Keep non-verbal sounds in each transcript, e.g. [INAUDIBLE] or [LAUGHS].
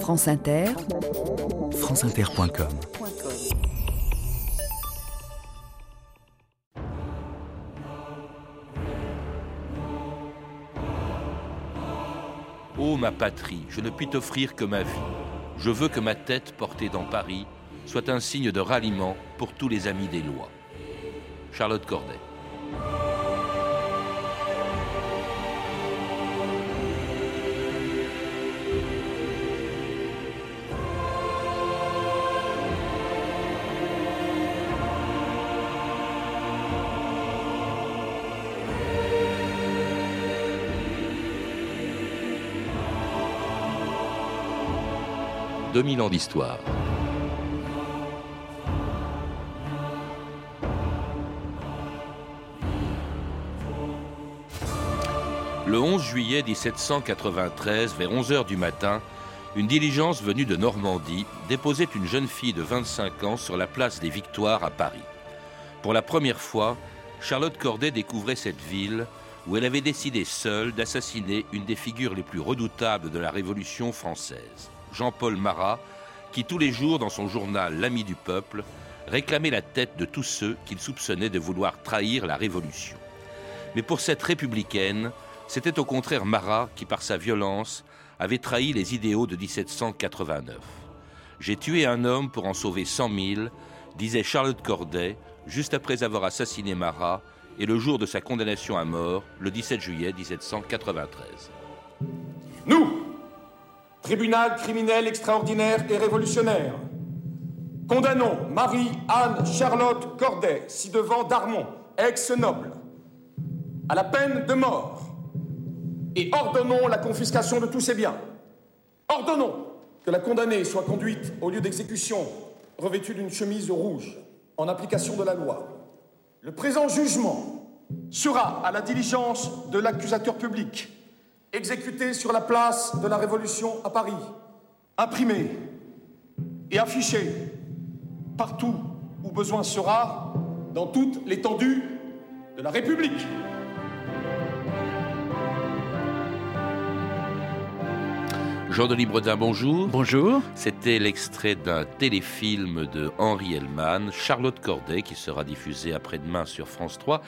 France Inter, franceinter.com Ô ma patrie, je ne puis t'offrir que ma vie. Je veux que ma tête portée dans Paris soit un signe de ralliement pour tous les amis des lois. Charlotte Corday. 2000 ans d'histoire. Le 11 juillet 1793, vers 11 h du matin, une diligence venue de Normandie déposait une jeune fille de 25 ans sur la place des Victoires à Paris. Pour la première fois, Charlotte Corday découvrait cette ville où elle avait décidé seule d'assassiner une des figures les plus redoutables de la Révolution française. Jean-Paul Marat, qui tous les jours dans son journal L'Ami du peuple réclamait la tête de tous ceux qu'il soupçonnait de vouloir trahir la Révolution. Mais pour cette républicaine, c'était au contraire Marat qui, par sa violence, avait trahi les idéaux de 1789. J'ai tué un homme pour en sauver cent mille, disait Charlotte Corday, juste après avoir assassiné Marat, et le jour de sa condamnation à mort, le 17 juillet 1793. Nous, tribunal criminel extraordinaire et révolutionnaire. Condamnons Marie-Anne Charlotte Corday, ci-devant d'Armont, ex-noble, à la peine de mort et ordonnons la confiscation de tous ses biens. Ordonnons que la condamnée soit conduite au lieu d'exécution revêtue d'une chemise rouge en application de la loi. Le présent jugement sera à la diligence de l'accusateur public exécuté sur la place de la Révolution à Paris, imprimé et affiché partout où besoin sera, dans toute l'étendue de la République. Jean-Denis Bredin, bonjour. Bonjour. C'était l'extrait d'un téléfilm de Henri Hellman, Charlotte Corday, qui sera diffusé après-demain sur France 3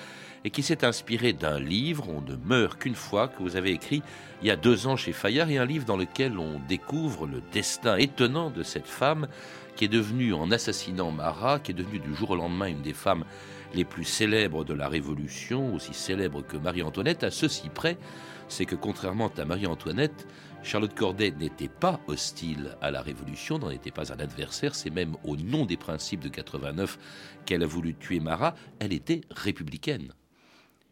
et qui s'est inspiré d'un livre, On ne meurt qu'une fois, que vous avez écrit il y a deux ans chez Fayard, et un livre dans lequel on découvre le destin étonnant de cette femme qui est devenue, en assassinant Marat, qui est devenue du jour au lendemain une des femmes les plus célèbres de la Révolution, aussi célèbre que Marie-Antoinette, à ceci près, c'est que contrairement à Marie-Antoinette, Charlotte Corday n'était pas hostile à la Révolution, n'en était pas un adversaire, c'est même au nom des principes de 89 qu'elle a voulu tuer Marat, elle était républicaine.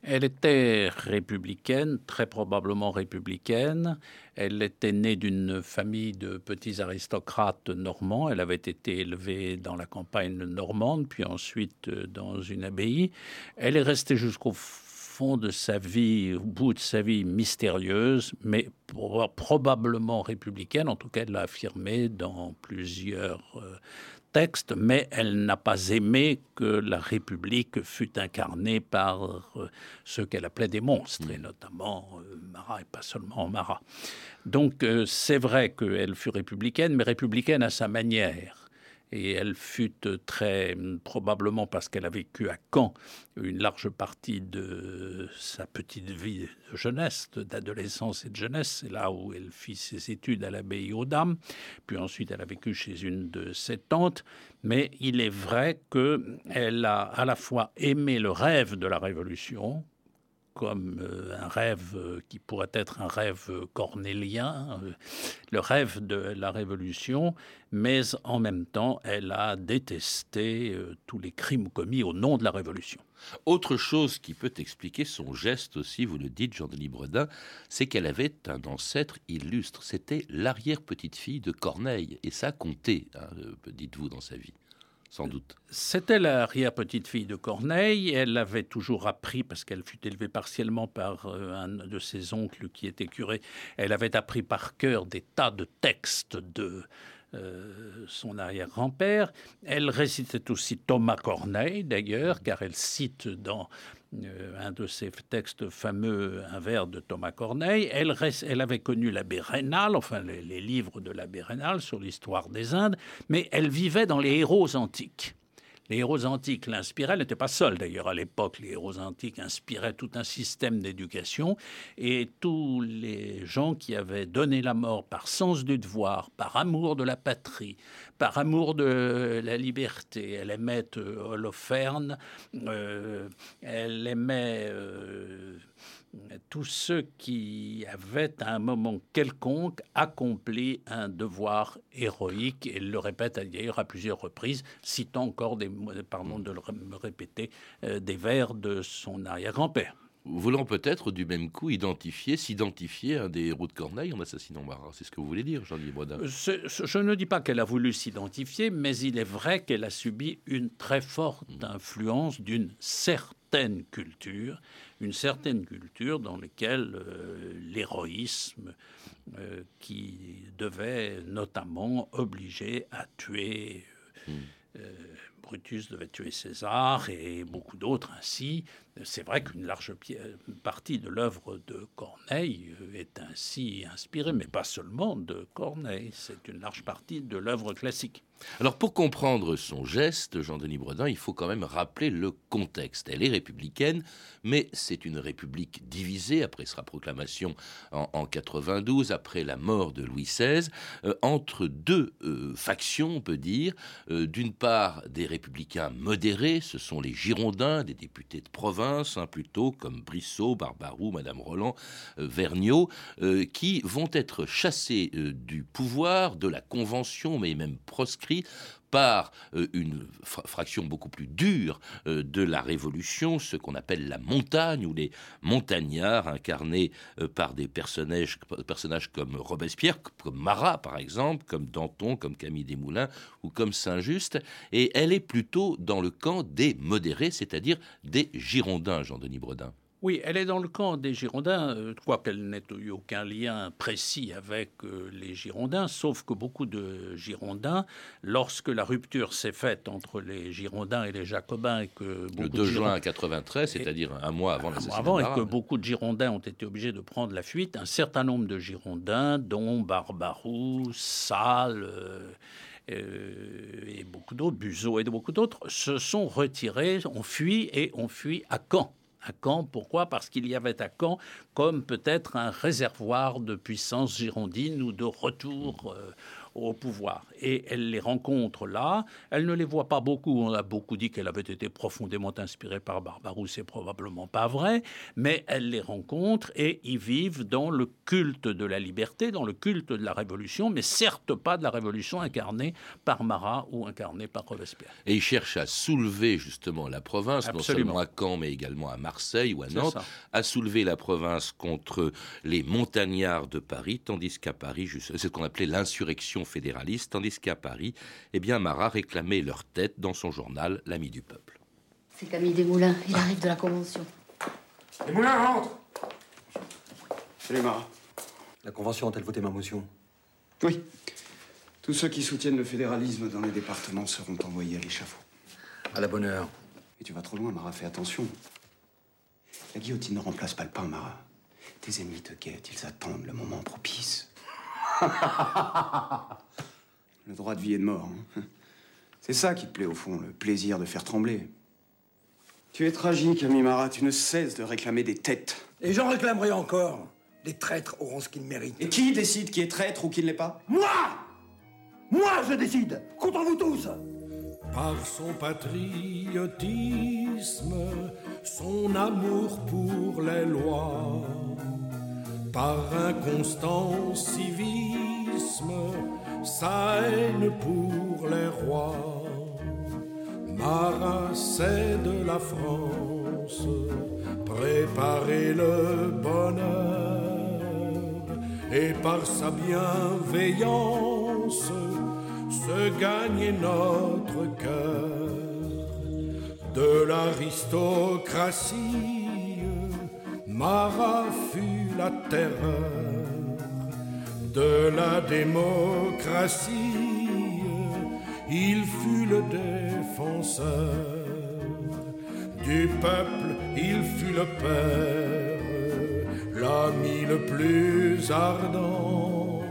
Elle était républicaine, très probablement républicaine. Elle était née d'une famille de petits aristocrates normands. Elle avait été élevée dans la campagne normande, puis ensuite euh, dans une abbaye. Elle est restée jusqu'au fond de sa vie, au bout de sa vie mystérieuse, mais probablement républicaine. En tout cas, elle l'a affirmé dans plusieurs euh, texte, mais elle n'a pas aimé que la République fût incarnée par euh, ceux qu'elle appelait des monstres, et notamment euh, Marat, et pas seulement Marat. Donc euh, c'est vrai qu'elle fut républicaine, mais républicaine à sa manière et elle fut très probablement parce qu'elle a vécu à Caen une large partie de sa petite vie de jeunesse, d'adolescence et de jeunesse. C'est là où elle fit ses études à l'abbaye aux Dames. Puis ensuite, elle a vécu chez une de ses tantes. Mais il est vrai qu'elle a à la fois aimé le rêve de la Révolution, comme euh, un rêve euh, qui pourrait être un rêve cornélien, euh, le rêve de la Révolution, mais en même temps, elle a détesté tous les crimes commis au nom de la Révolution. Autre chose qui peut expliquer son geste aussi, vous le dites, Jean-Denis Bredin, c'est qu'elle avait un ancêtre illustre. C'était l'arrière-petite-fille de Corneille, et ça comptait, hein, dites-vous, dans sa vie C'était l'arrière-petite-fille de Corneille. Elle avait toujours appris, parce qu'elle fut élevée partiellement par euh, un de ses oncles qui était curé, elle avait appris par cœur des tas de textes de son arrière-grand-père. Elle récitait aussi Thomas Corneille, d'ailleurs, car elle cite dans un de ses textes fameux, un vers de Thomas Corneille. Elle, elle avait connu l'abbé Rénal, enfin les, les livres de l'abbé Rénal sur l'histoire des Indes, mais elle vivait dans les héros antiques. Les héros antiques l'inspiraient, elle n'était pas seule d'ailleurs à l'époque, les héros antiques inspiraient tout un système d'éducation et tous les gens qui avaient donné la mort par sens du devoir, par amour de la patrie, par amour de la liberté, elle aimait euh, Holoferne, euh, elle aimait... Euh, tous ceux qui avaient à un moment quelconque accompli un devoir héroïque, et le répète d'ailleurs à plusieurs reprises, citant encore des, pardon de me répéter, euh, des vers de son arrière-grand-père voulant peut-être du même coup identifier, s'identifier à un des héros de Corneille en assassinant Marat. C'est ce que vous voulez dire, Jean-Louis Brodin Je ne dis pas qu'elle a voulu s'identifier, mais il est vrai qu'elle a subi une très forte hmm. influence d'une certaine culture, une certaine culture dans laquelle euh, l'héroïsme, euh, qui devait notamment obliger à tuer... Hmm. Euh, Brutus devait tuer César et beaucoup d'autres ainsi. C'est vrai qu'une large partie de l'œuvre de Corneille est ainsi inspirée, mais pas seulement de Corneille, c'est une large partie de l'œuvre classique. Alors pour comprendre son geste, Jean-Denis Bredin, il faut quand même rappeler le contexte. Elle est républicaine, mais c'est une république divisée après sa proclamation en, 92, après la mort de Louis XVI, euh, entre deux euh, factions, on peut dire. Euh, d'une part, des républicains modérés, ce sont les Girondins, des députés de province, hein, plutôt comme Brissot, Barbarou, Madame Roland, Vergniaud, qui vont être chassés du pouvoir, de la Convention, mais même proscrits par euh, une fraction beaucoup plus dure euh, de la Révolution, ce qu'on appelle la montagne, ou les montagnards incarnés euh, par des personnages, personnages comme Robespierre, comme Marat par exemple, comme Danton, comme Camille Desmoulins ou comme Saint-Just, et elle est plutôt dans le camp des modérés, c'est-à-dire des Girondins, Jean-Denis Bredin. Oui, elle est dans le camp des Girondins, euh, qu'elle n'ait eu aucun lien précis avec euh, les Girondins, sauf que beaucoup de Girondins, lorsque la rupture s'est faite entre les Girondins et les Jacobins, et que le 2 juin 93, c'est-à-dire un mois avant l'assassinat avant, et que beaucoup de Girondins ont été obligés de prendre la fuite, un certain nombre de Girondins, dont Barbarou, Salles. Euh, et beaucoup d'autres, Buzeau et beaucoup d'autres, se sont retirés, ont fui et ont fui à Caen à Caen. Pourquoi? Parce qu'il y avait à Caen comme peut-être un réservoir de puissance girondine ou de retour euh, au pouvoir. Et elle les rencontre là. Elle ne les voit pas beaucoup. On a beaucoup dit qu'elle avait été profondément inspirée par Barbaroux. C'est probablement pas vrai. Mais elle les rencontre et ils vivent dans le culte de la liberté, dans le culte de la révolution, mais certes pas de la révolution incarnée par Marat ou incarnée par Robespierre. Et ils cherchent à soulever justement la province, non seulement à Caen, mais également à Marseille ou à Nantes, à soulever la province contre les montagnards de Paris, tandis qu'à Paris, c'est ce qu'on appelait l'insurrection fédéralistes, tandis qu'à Paris, eh bien, Marat réclamait leur tête dans son journal L'Ami du Peuple. C'est Camille Desmoulins, il arrive de la Convention. Desmoulins, rentre Salut Marat. La Convention a-t-elle voté ma motion? Oui. Tous ceux qui soutiennent le fédéralisme dans les départements seront envoyés à l'échafaud. À la bonne heure. Et tu vas trop loin, Marat, fais attention. La guillotine ne remplace pas le pain, Marat. Tes ennemis te guettent, ils attendent le moment propice. [LAUGHS] le droit de vie et de mort. Hein. [LAUGHS] C'est ça qui te plaît au fond, le plaisir de faire trembler. Tu es tragique, ami Marat. Tu ne cesses de réclamer des têtes. Et j'en réclamerai encore. Les traîtres auront ce qu'ils méritent. Et qui décide qui est traître ou qui ne l'est pas? Moi Moi, je décide Contre vous tous Par son patriotisme, son amour pour les lois par un constant civisme, sa haine pour les rois. Marat, c'est de la France, préparer le bonheur, et par sa bienveillance, se gagner notre cœur. De l'aristocratie Marat fut la terreur de la démocratie. Il fut le défenseur du peuple, il fut le père, l'ami le plus ardent.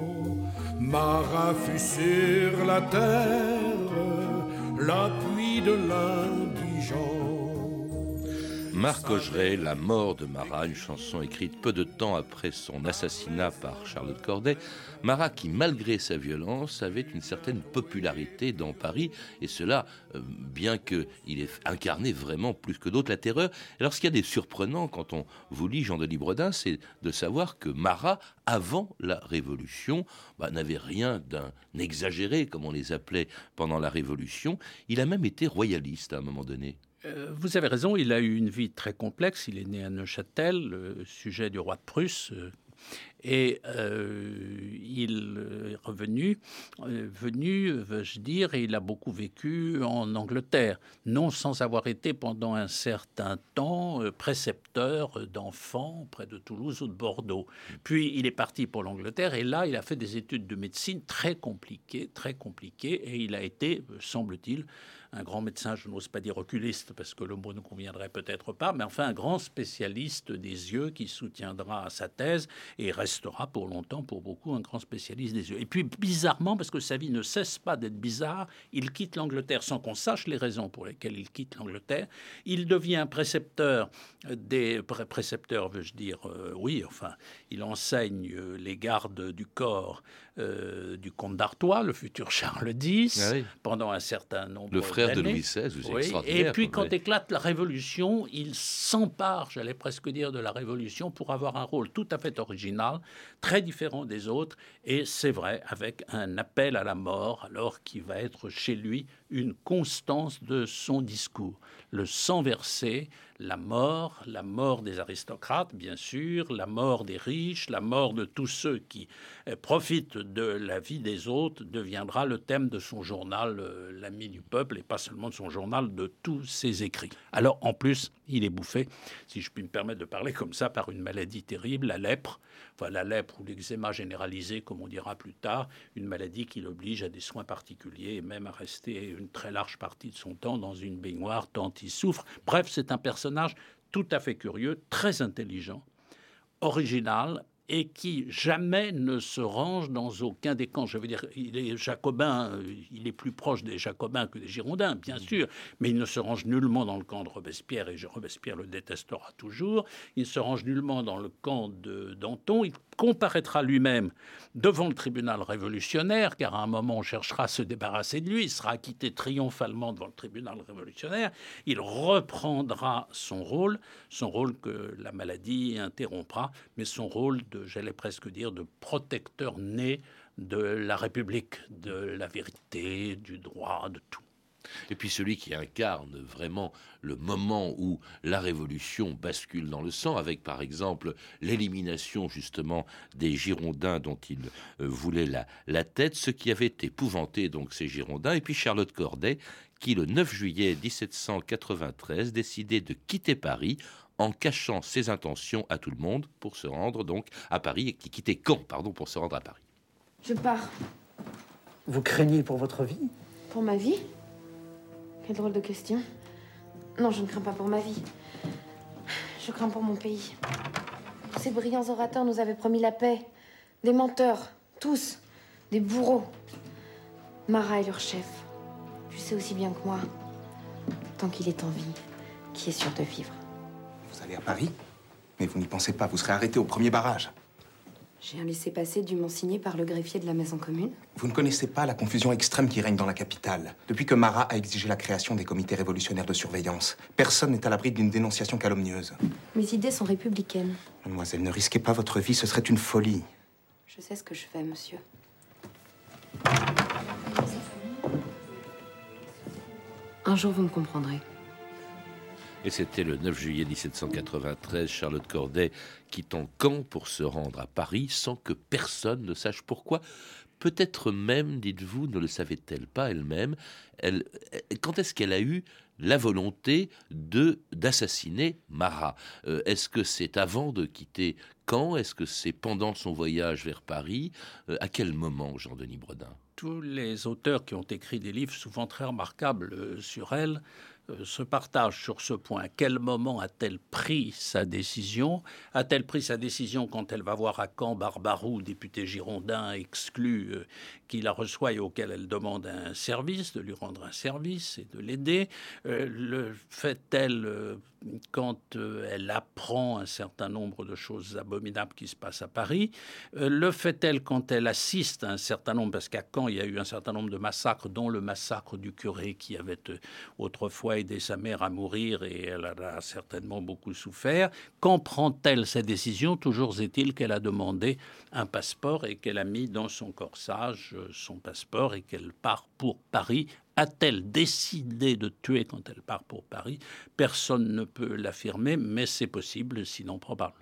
Marat fut sur la terre, l'appui de l'indigent. Marc Augeret, La mort de Marat, une chanson écrite peu de temps après son assassinat par Charlotte Corday. Marat, qui malgré sa violence, avait une certaine popularité dans Paris, et cela, euh, bien qu'il ait incarné vraiment plus que d'autres la terreur. Alors ce qu'il y a des surprenants quand on vous lit Jean-Denis Bredin, c'est de savoir que Marat, avant la Révolution, bah, n'avait rien d'un exagéré, comme on les appelait pendant la Révolution. Il a même été royaliste à un moment donné. Euh, vous avez raison, il a eu une vie très complexe. Il est né à Neuchâtel, sujet du roi de Prusse, euh, et euh, il est revenu, venu, veux-je dire, et il a beaucoup vécu en Angleterre, non sans avoir été pendant un certain temps précepteur d'enfants près de Toulouse ou de Bordeaux. Puis il est parti pour l'Angleterre et là il a fait des études de médecine très compliquées, très compliquées, et il a été, semble-t-il, un grand médecin, je n'ose pas dire oculiste parce que le mot ne conviendrait peut-être pas, mais enfin un grand spécialiste des yeux qui soutiendra sa thèse et restera pour longtemps, pour beaucoup, un grand spécialiste des yeux. Et puis bizarrement, parce que sa vie ne cesse pas d'être bizarre, il quitte l'Angleterre sans qu'on sache les raisons pour lesquelles il quitte l'Angleterre. Il devient précepteur des précepteurs, veux-je dire, euh, oui, enfin, il enseigne les gardes du corps euh, du comte d'Artois, le futur Charles X, ah pendant un certain nombre Le frère de Louis XVI, oui. Et puis quand éclate la Révolution, il s'empare, j'allais presque dire, de la Révolution pour avoir un rôle tout à fait original, très différent des autres, et c'est vrai, avec un appel à la mort, alors qui va être chez lui une constance de son discours. Le sang versé, la mort, la mort des aristocrates, bien sûr, la mort des riches, la mort de tous ceux qui euh, profitent de la vie des autres, deviendra le thème de son journal, euh, L'ami du peuple, et pas seulement de son journal, de tous ses écrits. Alors, en plus, il est bouffé, si je puis me permettre de parler comme ça, par une maladie terrible, la lèpre, enfin la lèpre ou l'eczéma généralisé, comme on dira plus tard, une maladie qui l'oblige à des soins particuliers et même à rester une très large partie de son temps dans une baignoire tant il souffre. Bref, c'est un personnage tout à fait curieux, très intelligent, original et qui jamais ne se range dans aucun des camps. Je veux dire, il est jacobin, euh, il est plus proche des jacobins que des girondins, bien sûr, mais il ne se range nullement dans le camp de Robespierre, et Robespierre le détestera toujours. Il ne se range nullement dans le camp de Danton. Il comparaîtra lui-même devant le tribunal révolutionnaire, car à un moment on cherchera à se débarrasser de lui, il sera acquitté triomphalement devant le tribunal révolutionnaire, il reprendra son rôle, son rôle que la maladie interrompra, mais son rôle de, j'allais presque dire, de protecteur né de la République, de la vérité, du droit, de tout. Et puis celui qui incarne vraiment le moment où la révolution bascule dans le sang, avec par exemple l'élimination justement des Girondins dont il euh, voulait la, la tête, ce qui avait épouvanté donc ces Girondins, et puis Charlotte Corday, qui le 9 juillet 1793 décidait de quitter Paris en cachant ses intentions à tout le monde pour se rendre donc à Paris, et qui quittait Caen, pardon, pour se rendre à Paris. Je pars. Vous craignez pour votre vie? Pour ma vie? Quelle drôle de question. Non, je ne crains pas pour ma vie. Je crains pour mon pays. Ces brillants orateurs nous avaient promis la paix. Des menteurs, tous. Des bourreaux. Marat est leur chef. Tu sais aussi bien que moi, tant qu'il est en vie, qui est sûr de vivre? Vous allez à Paris? Mais vous n'y pensez pas, vous serez arrêté au premier barrage. J'ai un laissez-passer dûment signé par le greffier de la maison commune. Vous ne connaissez pas la confusion extrême qui règne dans la capitale. Depuis que Marat a exigé la création des comités révolutionnaires de surveillance, personne n'est à l'abri d'une dénonciation calomnieuse. Mes idées sont républicaines. Mademoiselle, ne risquez pas votre vie, ce serait une folie. Je sais ce que je fais, monsieur. Un jour, vous me comprendrez. Et c'était le 9 juillet 1793, Charlotte Corday quittant Caen pour se rendre à Paris sans que personne ne sache pourquoi. Peut-être même, dites-vous, ne le savait-elle pas elle-même. Elle, quand est-ce qu'elle a eu la volonté de d'assassiner Marat? Euh, est-ce que c'est avant de quitter Caen Est-ce que c'est pendant son voyage vers Paris? Euh, À quel moment, Jean-Denis Bredin? Tous les auteurs qui ont écrit des livres souvent très remarquables euh, sur elle euh, se partagent sur ce point. quel moment a-t-elle pris sa décision? A-t-elle pris sa décision quand elle va voir à Caen Barbarou, député girondin exclu, euh, qui la reçoit et auquel elle demande un service, de lui rendre un service et de l'aider? Euh, Le fait-elle quand elle apprend un certain nombre de choses abominables qui se passent à Paris Le fait-elle quand elle assiste à un certain nombre, parce qu'à Caen il y a eu un certain nombre de massacres, dont le massacre du curé qui avait autrefois aider sa mère à mourir et elle a certainement beaucoup souffert. Quand prend-elle cette décision? Toujours est-il qu'elle a demandé un passeport et qu'elle a mis dans son corsage euh, son passeport et qu'elle part pour Paris a-t-elle décidé de tuer quand elle part pour Paris? Personne ne peut l'affirmer, mais c'est possible, sinon probable.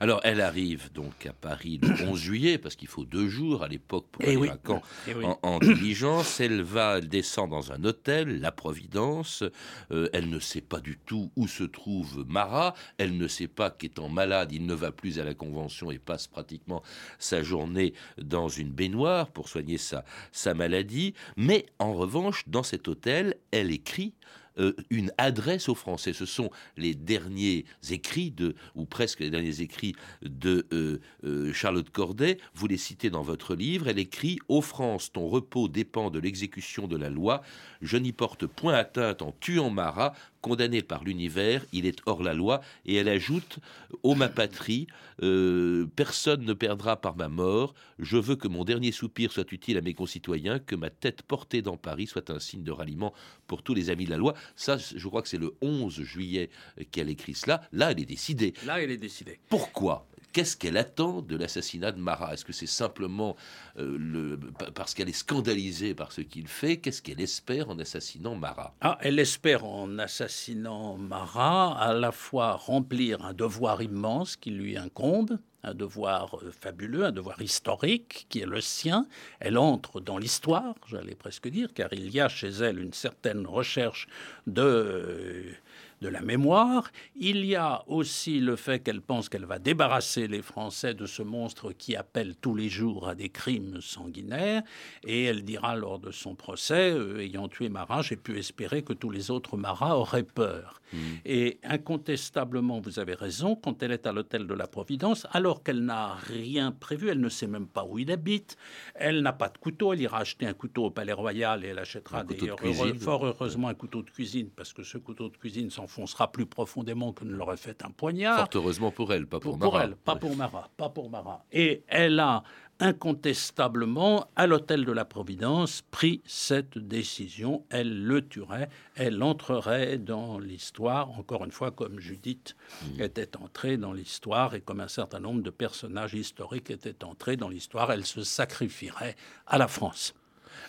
Alors, elle arrive donc à Paris le [COUGHS] 11 juillet, parce qu'il faut deux jours à l'époque pour eh aller à Caen eh en, diligence. [COUGHS] Elle va, elle descend dans un hôtel, la Providence. Euh, elle ne sait pas du tout où se trouve Marat. Elle ne sait pas qu'étant malade, il ne va plus à la Convention et passe pratiquement sa journée dans une baignoire pour soigner sa, sa maladie. Mais en revanche, dans cet hôtel, elle écrit euh, une adresse aux Français. Ce sont les derniers écrits de, ou presque les derniers écrits de euh, euh, Charlotte Corday. Vous les citez dans votre livre. Elle écrit Ô France, ton repos dépend de l'exécution de la loi. Je n'y porte point atteinte en tuant Marat condamné par l'univers, il est hors la loi, et elle ajoute Ô ma patrie, euh, personne ne perdra par ma mort, je veux que mon dernier soupir soit utile à mes concitoyens, que ma tête portée dans Paris soit un signe de ralliement pour tous les amis de la loi. Ça, je crois que c'est le 11 juillet qu'elle écrit cela. Là, elle est décidée. Là, elle est décidée. Pourquoi? Qu'est-ce qu'elle attend de l'assassinat de Marat Est-ce que c'est simplement euh, parce qu'elle est scandalisée par ce qu'il fait Qu'est-ce qu'elle espère en assassinant Marat ah, Elle espère en assassinant Marat à la fois remplir un devoir immense qui lui incombe, un devoir euh, fabuleux, un devoir historique qui est le sien. Elle entre dans l'histoire, j'allais presque dire, car il y a chez elle une certaine recherche de euh, de la mémoire. Il y a aussi le fait qu'elle pense qu'elle va débarrasser les Français de ce monstre qui appelle tous les jours à des crimes sanguinaires. Et elle dira lors de son procès, euh, ayant tué Marat, j'ai pu espérer que tous les autres Marats auraient peur. Mmh. Et incontestablement, vous avez raison, quand elle est à l'hôtel de la Providence, alors qu'elle n'a rien prévu, elle ne sait même pas où il habite, elle n'a pas de couteau, elle ira acheter un couteau au Palais Royal et elle achètera d'ailleurs fort heureusement un couteau de cuisine, parce que ce couteau de cuisine s'en s'enfoncera plus profondément que ne l'aurait fait un poignard. Fort heureusement pour elle, pas pour, pour, Marat. elle, pas pour Marat, pas pour Marat. Et elle a incontestablement, à l'hôtel de la Providence, pris cette décision. Elle le tuerait, elle entrerait dans l'histoire, encore une fois, comme Judith mmh. était entrée dans l'histoire et comme un certain nombre de personnages historiques étaient entrés dans l'histoire, elle se sacrifierait à la France.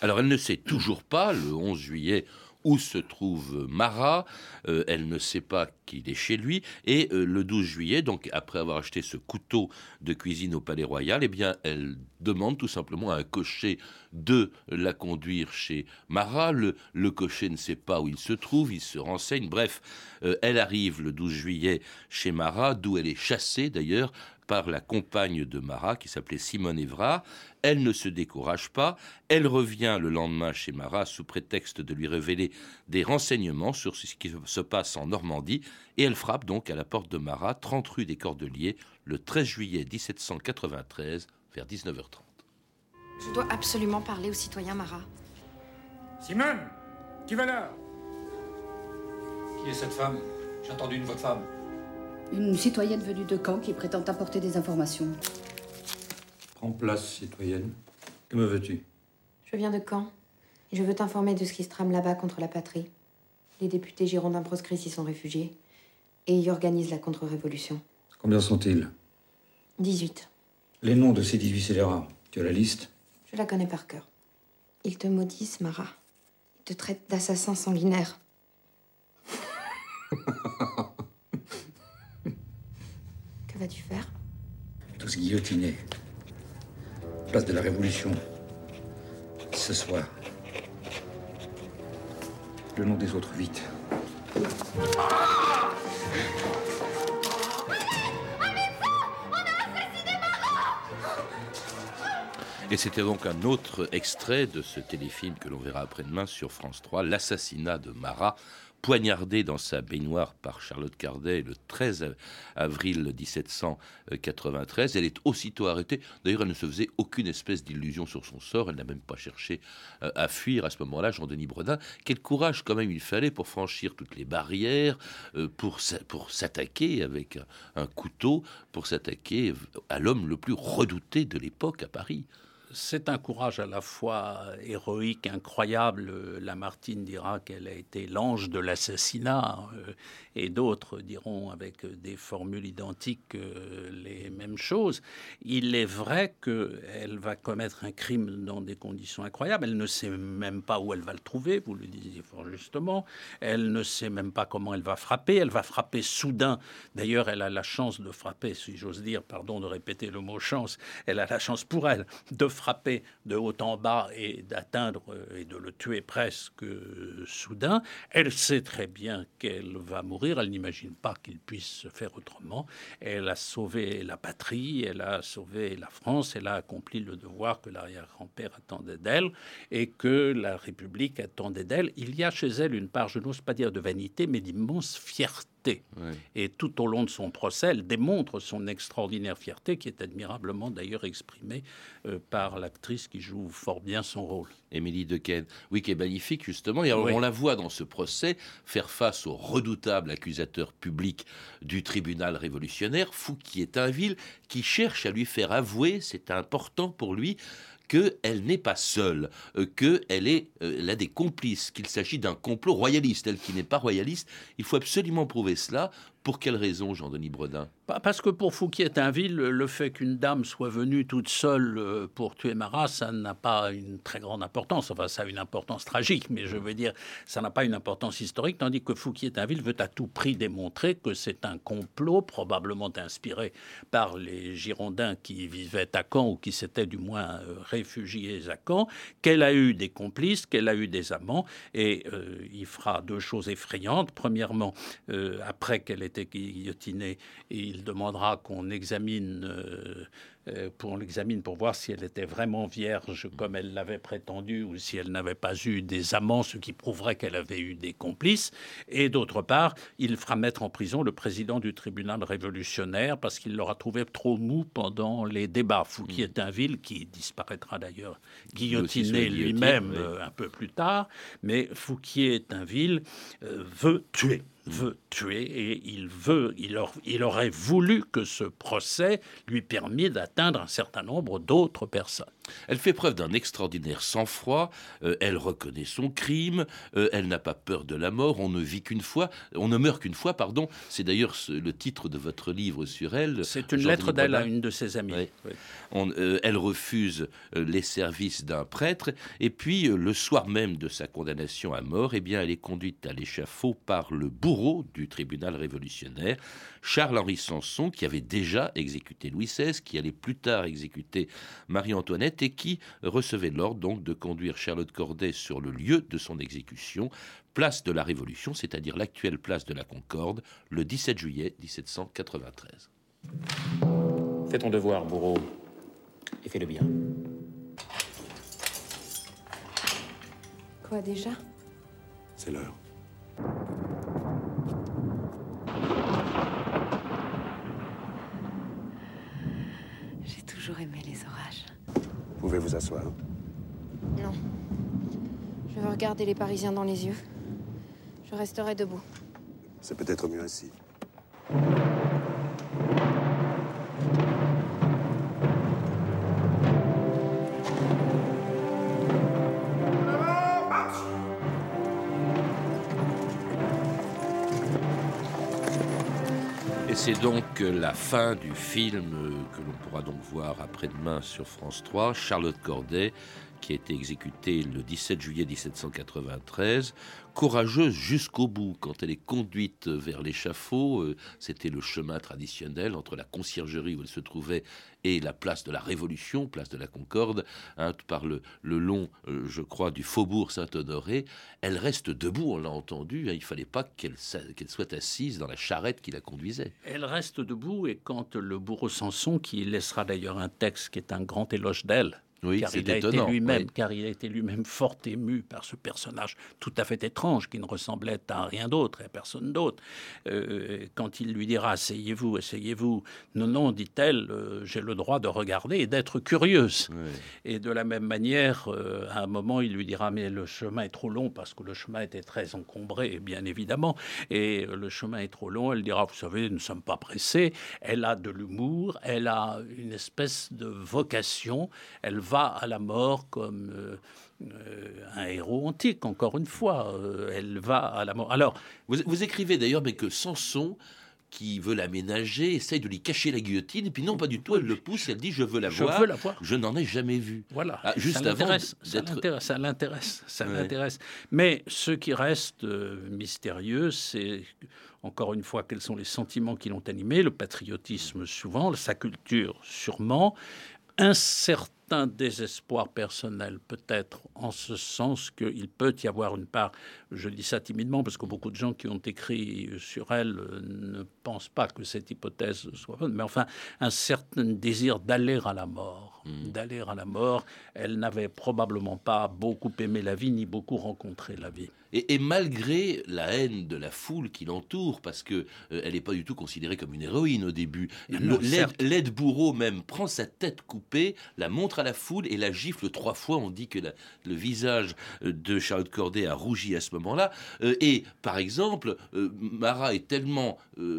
Alors elle ne sait toujours pas, le 11 juillet, où se trouve Marat. Euh, elle ne sait pas qu'il est chez lui. Et euh, le 12 juillet, donc après avoir acheté ce couteau de cuisine au Palais Royal, eh bien, elle demande tout simplement à un cocher de la conduire chez Marat. Le, cocher ne sait pas où il se trouve, il se renseigne. Bref, euh, elle arrive le 12 juillet chez Marat, d'où elle est chassée d'ailleurs par la compagne de Marat qui s'appelait Simone Évrard. Elle ne se décourage pas, elle revient le lendemain chez Marat sous prétexte de lui révéler des renseignements sur ce qui se passe en Normandie et elle frappe donc à la porte de Marat, 30 rue des Cordeliers, le 13 juillet 1793 vers 19h30. Je dois absolument parler au citoyen Marat. Simone, qui va là? Qui est cette femme? J'ai entendu une voix de femme. Une citoyenne venue de Caen qui prétend apporter des informations. Prends place, citoyenne. Que me veux-tu? Je viens de Caen. Et je veux t'informer de ce qui se trame là-bas contre la patrie. Les députés girondins proscrits s'y sont réfugiés. Et y organisent la contre-révolution. Combien sont-ils? 18. Les noms de ces 18 scélérats, tu as la liste? Je la connais par cœur. Ils te maudissent, Marat. Ils te traitent d'assassin sanguinaire. [LAUGHS] Que vas-tu faire Tous guillotinés. Place de la Révolution. Ce soir. Le nom des autres, vite. Et c'était donc un autre extrait de ce téléfilm que l'on verra après-demain sur France 3, l'assassinat de Marat, poignardé dans sa baignoire par Charlotte Cardet le 13 avril 1793. Elle est aussitôt arrêtée. D'ailleurs, elle ne se faisait aucune espèce d'illusion sur son sort. Elle n'a même pas cherché euh, à fuir à ce moment-là, Jean-Denis Bredin. Quel courage quand même il fallait pour franchir toutes les barrières, euh, pour, pour s'attaquer avec un couteau, pour s'attaquer à l'homme le plus redouté de l'époque à Paris c'est un courage à la fois héroïque, incroyable. Lamartine dira qu'elle a été l'ange de l'assassinat, euh, et d'autres diront avec des formules identiques euh, les mêmes choses. Il est vrai qu'elle va commettre un crime dans des conditions incroyables. Elle ne sait même pas où elle va le trouver, vous le disiez fort justement. Elle ne sait même pas comment elle va frapper. Elle va frapper soudain. D'ailleurs, elle a la chance de frapper, si j'ose dire, pardon de répéter le mot chance, elle a la chance pour elle de frapper de haut en bas et d'atteindre euh, et de le tuer presque euh, soudain. Elle sait très bien qu'elle va mourir. Elle n'imagine pas qu'il puisse se faire autrement. Elle a sauvé la patrie, elle a sauvé la France, elle a accompli le devoir que l'arrière-grand-père attendait d'elle et que la République attendait d'elle. Il y a chez elle une part, je n'ose pas dire de vanité, mais d'immense fierté et tout au long de son procès, elle démontre son extraordinaire fierté, qui est admirablement d'ailleurs exprimée euh, par l'actrice qui joue fort bien son rôle. Émilie Dequesne, oui, qui est magnifique justement. Et on la voit dans ce procès faire face au redoutable accusateur public du tribunal révolutionnaire, Fouquier-Tinville, qui cherche à lui faire avouer, c'est important pour lui, qu'elle n'est pas seule, euh, qu'elle est, euh, a des complices, qu'il s'agit d'un complot royaliste. Elle qui n'est pas royaliste, il faut absolument prouver cela. Pour quelle raison, Jean-Denis Bredin? Parce que pour Fouquier-Tinville, le fait qu'une dame soit venue toute seule euh, pour tuer Marat, ça n'a pas une très grande importance. Enfin, ça a une importance tragique, mais je veux dire, ça n'a pas une importance historique, tandis que Fouquier-Tinville veut à tout prix démontrer que c'est un complot, probablement inspiré par les Girondins qui vivaient à Caen ou qui s'étaient du moins euh, réfugiés à Caen, qu'elle a eu des complices, qu'elle a eu des amants, et euh, il fera deux choses effrayantes. Premièrement, après qu'elle ait guillotinée et il demandera qu'on examine euh, euh, pour l'examine pour voir si elle était vraiment vierge comme elle l'avait prétendu ou si elle n'avait pas eu des amants, ce qui prouverait qu'elle avait eu des complices. Et d'autre part, il fera mettre en prison le président du tribunal révolutionnaire parce qu'il l'aura trouvé trop mou pendant les débats. Fouquier-Tinville, qui disparaîtra d'ailleurs guillotiné lui-même euh, un peu plus tard, mais Fouquier-Tinville veut tuer veut tuer et il veut, il, il aurait voulu que ce procès lui permît d'atteindre un certain nombre d'autres personnes. Elle fait preuve d'un extraordinaire sang-froid, euh, elle reconnaît son crime, euh, elle n'a pas peur de la mort, on ne vit qu'une fois, on ne meurt qu'une fois, pardon. C'est d'ailleurs le titre de votre livre sur elle. C'est une lettre d'elle à une de ses amies. Euh, elle refuse les services d'un prêtre, et puis le soir même de sa condamnation à mort, eh bien, elle est conduite à l'échafaud par le bourreau du tribunal révolutionnaire, Charles-Henri Sanson, qui avait déjà exécuté Louis XVI, qui allait plus tard exécuter Marie-Antoinette et qui recevait l'ordre donc de conduire Charlotte Corday sur le lieu de son exécution, place de la Révolution, c'est-à-dire l'actuelle place de la Concorde, le 17 juillet 1793. Fais ton devoir, bourreau, et fais-le bien. Quoi déjà? C'est l'heure. J'ai toujours aimé les orages pouvez vous asseoir. Non. Je veux regarder les Parisiens dans les yeux. Je resterai debout. C'est peut-être mieux ainsi. C'est donc la fin du film que l'on pourra donc voir après-demain sur France 3. Charlotte Corday qui a été exécutée le 17 juillet 1793, courageuse jusqu'au bout. Quand elle est conduite vers l'échafaud, euh, c'était le chemin traditionnel entre la conciergerie où elle se trouvait et la place de la Révolution, place de la Concorde, hein, par le, long, euh, je crois, du faubourg Saint-Honoré. Elle reste debout, on l'a entendu. Hein, il fallait pas qu'elle soit assise dans la charrette qui la conduisait. Elle reste debout et quand le bourreau Samson, qui laissera d'ailleurs un texte qui est un grand éloge d'elle, oui, car, il a été lui-même, car il a été lui-même fort ému par ce personnage tout à fait étrange qui ne ressemblait à rien d'autre et à personne d'autre. Euh, quand il lui dira Asseyez-vous, asseyez-vous, non, non, dit-elle, euh, j'ai le droit de regarder et d'être curieuse. Et de la même manière, euh, à un moment, il lui dira Mais le chemin est trop long parce que le chemin était très encombré, bien évidemment. Et le chemin est trop long. Elle dira Vous savez, nous ne sommes pas pressés. Elle a de l'humour, elle a une espèce de vocation. Elle va à la mort comme euh, euh, un héros antique, encore une fois. Euh, elle va à la mort. Alors, vous, vous écrivez d'ailleurs mais que Samson qui veut l'aménager, essaye de lui cacher la guillotine, et puis non, pas du tout, elle le pousse, elle dit je veux la je voir. Veux la voir. Je n'en ai jamais vu. Voilà. Ah, juste ça avant ça l'intéresse, ça l'intéresse. Mais ce qui reste mystérieux, c'est encore une fois quels sont les sentiments qui l'ont animé, le patriotisme souvent, sa culture sûrement, un certain un désespoir personnel, peut-être en ce sens qu'il peut y avoir une part, je dis ça timidement parce que beaucoup de gens qui ont écrit sur elle ne pensent pas que cette hypothèse soit bonne, mais enfin un certain désir d'aller à la mort, hmm. d'aller à la mort. Elle n'avait probablement pas beaucoup aimé la vie ni beaucoup rencontré la vie. Et, malgré la haine de la foule qui l'entoure, parce que euh, elle n'est pas du tout considérée comme une héroïne au début, l'aide bourreau même prend sa tête coupée, la montre à la foule et la gifle trois fois. On dit que le visage euh, de Charlotte Corday a rougi à ce moment-là. Euh, et par exemple, euh, Marat est tellement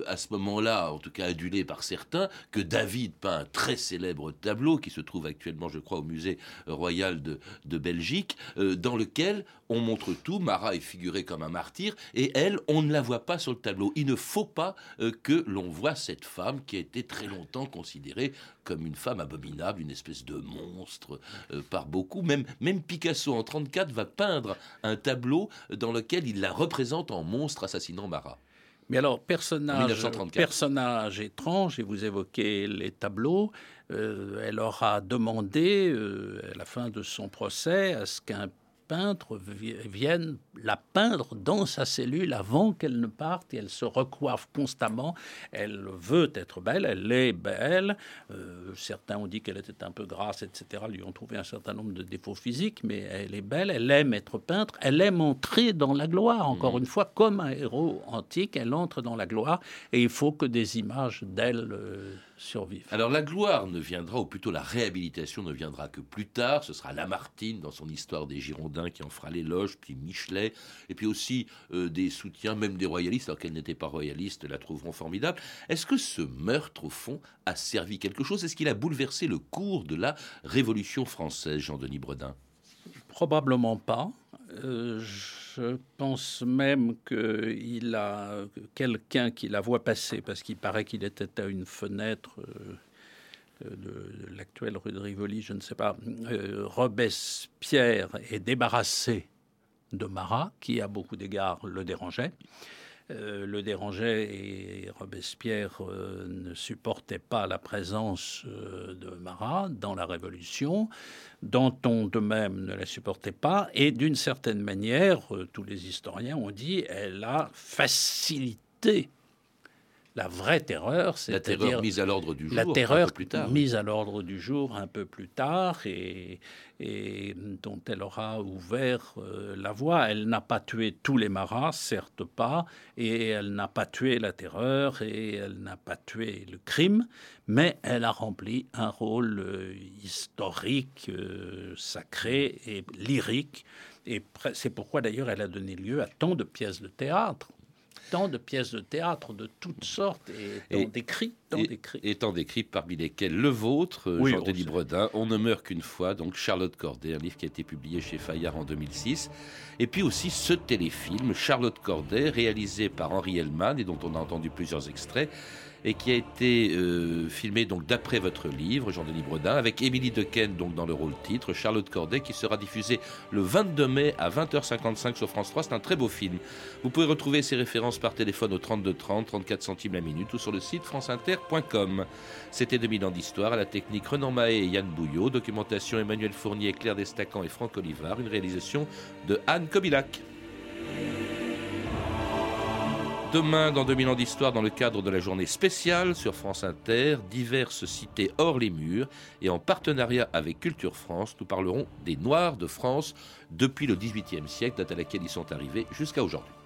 à ce moment-là, en tout cas adulé par certains, que David peint un très célèbre tableau qui se trouve actuellement, je crois, au musée royal de, de Belgique, dans lequel on montre tout. Marat est figuré comme un martyr et elle, on ne la voit pas sur le tableau. Il ne faut pas que l'on voit cette femme qui a été très longtemps considérée comme une femme abominable, une espèce de monstre euh, par beaucoup. Même, même Picasso en 34 va peindre un tableau dans lequel il la représente en monstre assassinant Marat. Mais alors, personnage, personnage étrange, et vous évoquez les tableaux, euh, elle aura demandé, euh, à la fin de son procès, à ce qu'un peintre vienne la peindre dans sa cellule avant qu'elle ne parte et elle se recoiffe constamment. Elle veut être belle, elle est belle. Euh, certains ont dit qu'elle était un peu grasse, etc. Lui ont trouvé un certain nombre de défauts physiques, mais elle est belle, elle aime être peintre, elle aime entrer dans la gloire. Encore mmh. une fois, comme un héros antique, elle entre dans la gloire et il faut que des images d'elle. Euh, alors la gloire ne viendra, ou plutôt la réhabilitation ne viendra que plus tard. Ce sera Lamartine dans son histoire des Girondins qui en fera l'éloge, puis Michelet, et puis aussi euh, des soutiens, même des royalistes, alors qu'elle n'était pas royaliste, la trouveront formidable. Est-ce que ce meurtre, au fond, a servi quelque chose? Est-ce qu'il a bouleversé le cours de la Révolution française, Jean-Denis Bredin? Probablement pas. Euh, je pense même qu'il a quelqu'un qui la voit passer, parce qu'il paraît qu'il était à une fenêtre euh, de, l'actuelle rue de Rivoli, je ne sais pas. Euh, Robespierre est débarrassé de Marat, qui à beaucoup d'égards le dérangeait. Euh, le dérangeait et Robespierre euh, ne supportait pas la présence euh, de Marat dans la Révolution. Danton de même ne la supportait pas et d'une certaine manière, tous les historiens ont dit, elle a facilité la vraie terreur, c'est la terreur mise à l'ordre du jour. La terreur plus tard. mise à l'ordre du jour un peu plus tard et, et dont elle aura ouvert euh, la voie. Elle n'a pas tué tous les marats, certes pas, et elle n'a pas tué la terreur et elle n'a pas tué le crime, mais elle a rempli un rôle euh, historique, euh, sacré et lyrique. Et c'est pourquoi d'ailleurs elle a donné lieu à tant de pièces de théâtre tant de pièces de théâtre de toutes sortes et tant d'écrits. Et, tant d'écrits parmi lesquels le vôtre, euh, Jean-Denis Bredin, On ne meurt qu'une fois, donc Charlotte Corday, un livre qui a été publié chez Fayard en 2006. Et puis aussi ce téléfilm, Charlotte Corday, réalisé par Henri Hellman et dont on a entendu plusieurs extraits et qui a été euh, filmé donc d'après votre livre, Jean-Denis Bredin, avec Émilie Dequesne donc dans le rôle titre, Charlotte Corday qui sera diffusé le 22 mai à 20h55 sur France 3. C'est un très beau film. Vous pouvez retrouver ces références par téléphone au 32 30, 34 centimes la minute ou sur le site franceinter.com. C'était 2000 ans d'histoire à la technique Renan Mahé et Yann Bouillot, documentation Emmanuel Fournier, Claire Destacan et Franck Olivard, une réalisation de Anne Kobilac. Demain, dans 2000 ans d'histoire, dans le cadre de la journée spéciale sur France Inter, diverses cités hors les murs, et en partenariat avec Culture France, nous parlerons des Noirs de France depuis le XVIIIe siècle, date à laquelle ils sont arrivés jusqu'à aujourd'hui.